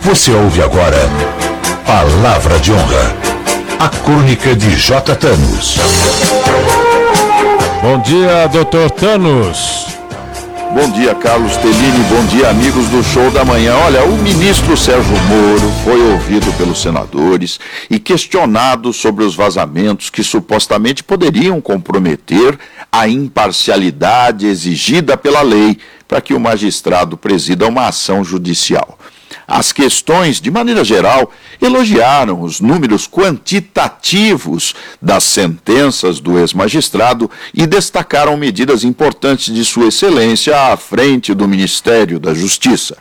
Você ouve agora Palavra de Honra. A crônica de J. Thanos. Bom dia, doutor Thanos. Bom dia, Carlos Tellini. Bom dia, amigos do Show da Manhã. Olha, o ministro Sérgio Moro foi ouvido pelos senadores e questionado sobre os vazamentos que supostamente poderiam comprometer a imparcialidade exigida pela lei para que o magistrado presida uma ação judicial. As questões, de maneira geral, elogiaram os números quantitativos das sentenças do ex-magistrado e destacaram medidas importantes de Sua Excelência à frente do Ministério da Justiça.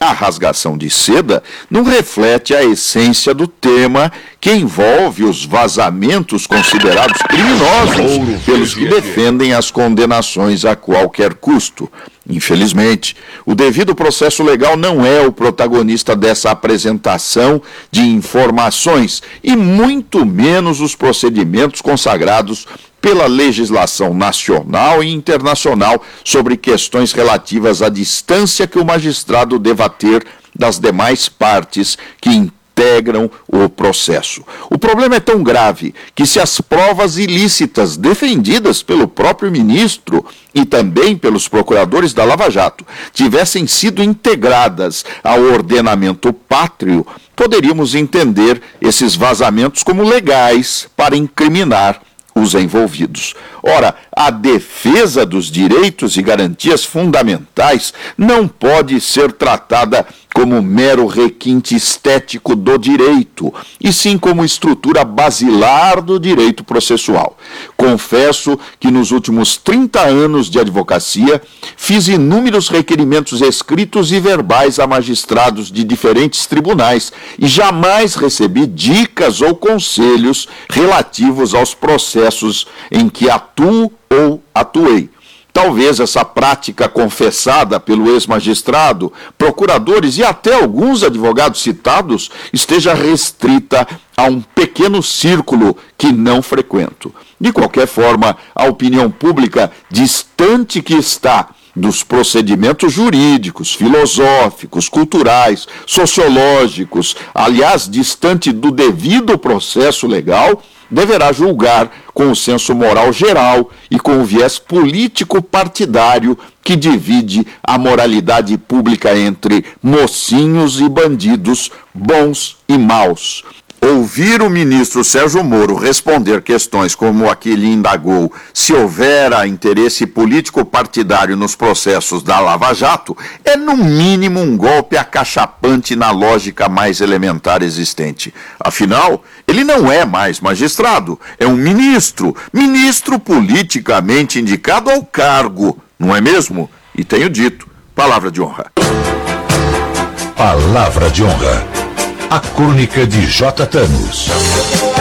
A rasgação de seda não reflete a essência do tema que envolve os vazamentos considerados criminosos pelos que defendem as condenações a qualquer custo. Infelizmente, o devido processo legal não é o protagonista dessa apresentação de informações e muito menos os procedimentos consagrados pela legislação nacional e internacional sobre questões relativas à distância que o magistrado deva ter das demais partes que integram o processo. O problema é tão grave que, se as provas ilícitas defendidas pelo próprio ministro e também pelos procuradores da Lava Jato tivessem sido integradas ao ordenamento pátrio, poderíamos entender esses vazamentos como legais para incriminar os envolvidos. Ora, a defesa dos direitos e garantias fundamentais não pode ser tratada como mero requinte estético do direito, e sim como estrutura basilar do direito processual. Confesso que nos últimos 30 anos de advocacia fiz inúmeros requerimentos escritos e verbais a magistrados de diferentes tribunais e jamais recebi dicas ou conselhos relativos aos processos em que atuo ou atuei. Talvez essa prática confessada pelo ex-magistrado, procuradores e até alguns advogados citados esteja restrita a um pequeno círculo que não frequento. De qualquer forma, a opinião pública distante que está dos procedimentos jurídicos, filosóficos, culturais, sociológicos, aliás, distante do devido processo legal, deverá julgar com o senso moral geral e com o viés político partidário que divide a moralidade pública entre mocinhos e bandidos, bons e maus. Ouvir o ministro Sérgio Moro responder questões como a que lhe indagou se houvera interesse político partidário nos processos da Lava Jato é, no mínimo, um golpe acachapante na lógica mais elementar existente. Afinal, ele não é mais magistrado, é um ministro, ministro politicamente indicado ao cargo, não é mesmo? E tenho dito, palavra de honra. Palavra de honra. A crônica de J. Thanos.